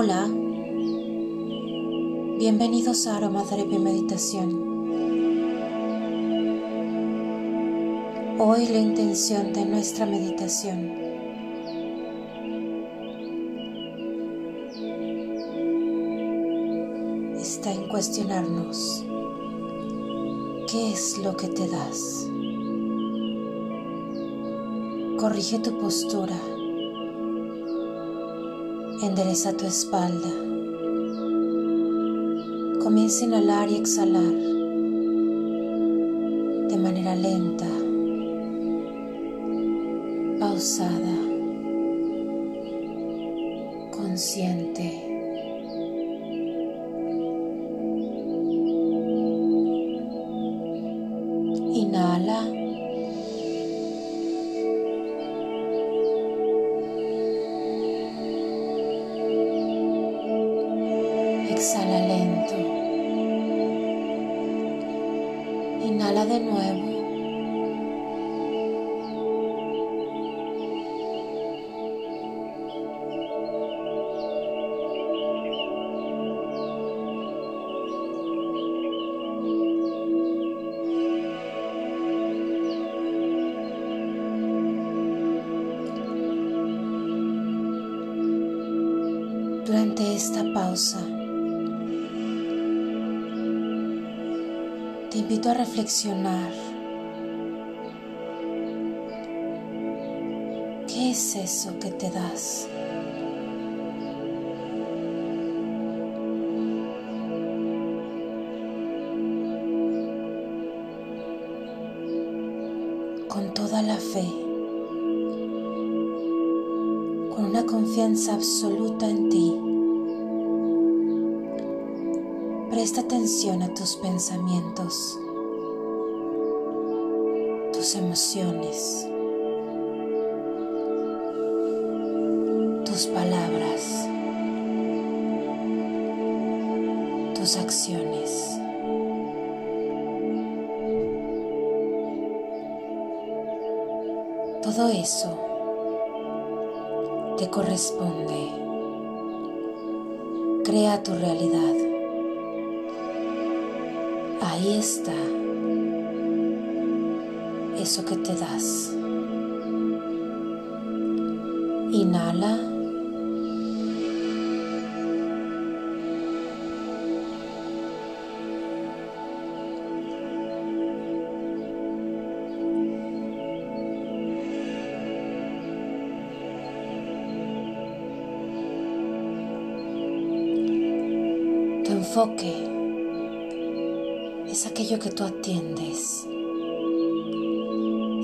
Hola, bienvenidos a Aromatherapy Meditación. Hoy la intención de nuestra meditación está en cuestionarnos qué es lo que te das. Corrige tu postura Endereza tu espalda. Comienza a inhalar y exhalar de manera lenta, pausada, consciente. Exhala lento. Inhala de nuevo. Durante esta pausa, te invito a reflexionar. ¿Qué es eso que te das? Con toda la fe, con una confianza absoluta en ti. Presta atención a tus pensamientos, tus emociones, tus palabras, tus acciones. Todo eso te corresponde. Crea tu realidad. Ahí está eso que te das. Inhala. Tu enfoque es aquello que tú atiendes,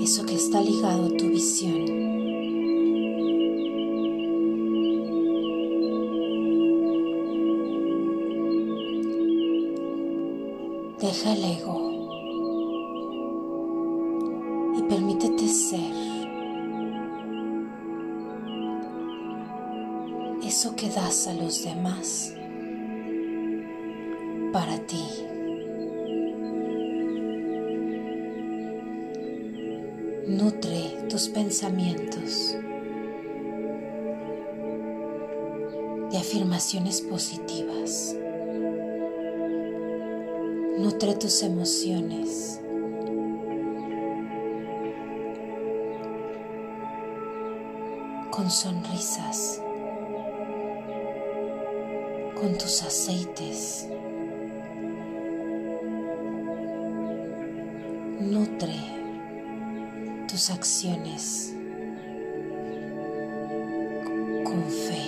eso que está ligado a tu visión. Deja el ego y permítete ser eso que das a los demás Nutre tus pensamientos de afirmaciones positivas. Nutre tus emociones. con sonrisas, con tus aceites. Nutre tus acciones con fe.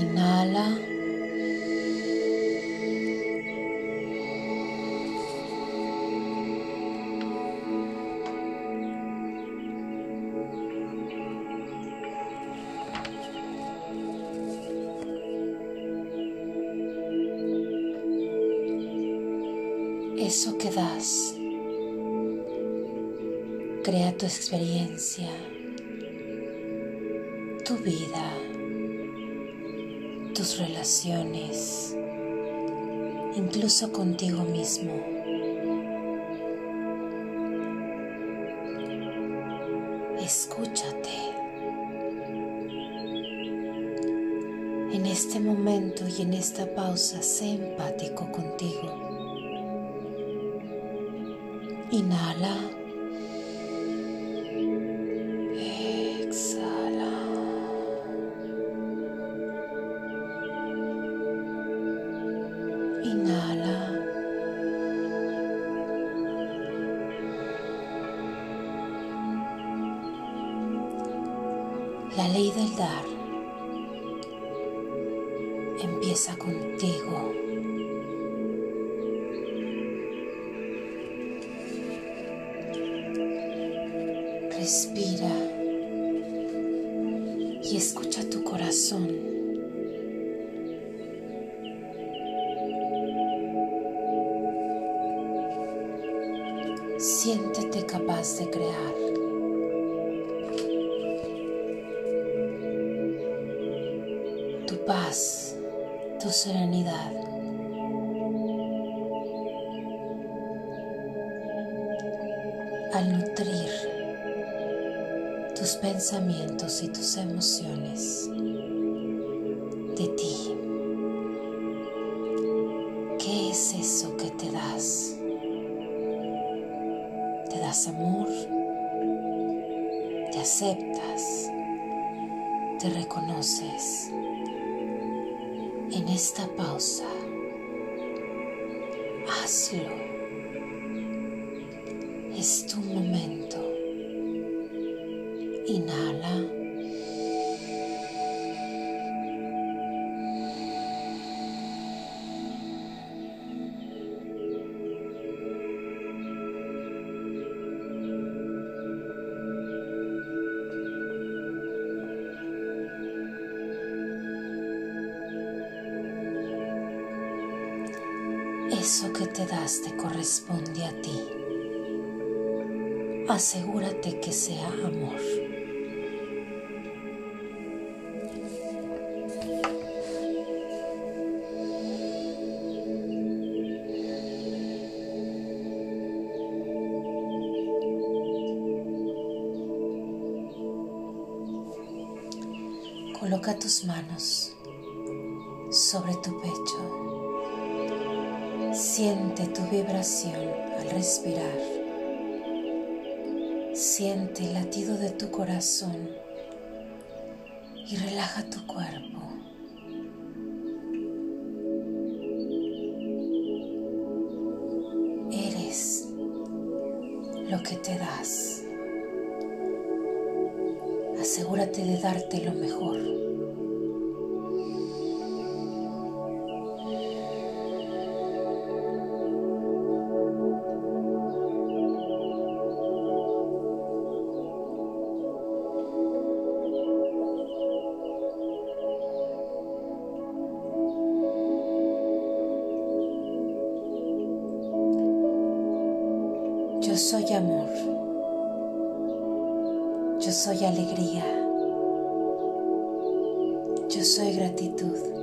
Inhala. Eso que das crea tu experiencia, tu vida, tus relaciones, incluso contigo mismo. Escúchate. esta pausa, sé empático contigo. Inhala. Inhala. La ley del dar empieza contigo. Respira y escucha tu corazón. Siéntete capaz de crear. Tu paz, tu serenidad. Al nutrir tus pensamientos y tus emociones ¿Te reconoces? En esta pausa, hazlo. Es tu momento. Inhala. Eso que te das te corresponde a ti. Asegúrate que sea amor. Coloca tus manos sobre tu pecho. Siente tu vibración al respirar. Siente el latido de tu corazón y relaja tu cuerpo. Eres lo que te das. Asegúrate de darte lo mejor. Yo soy amor. Yo soy alegría. Yo soy gratitud.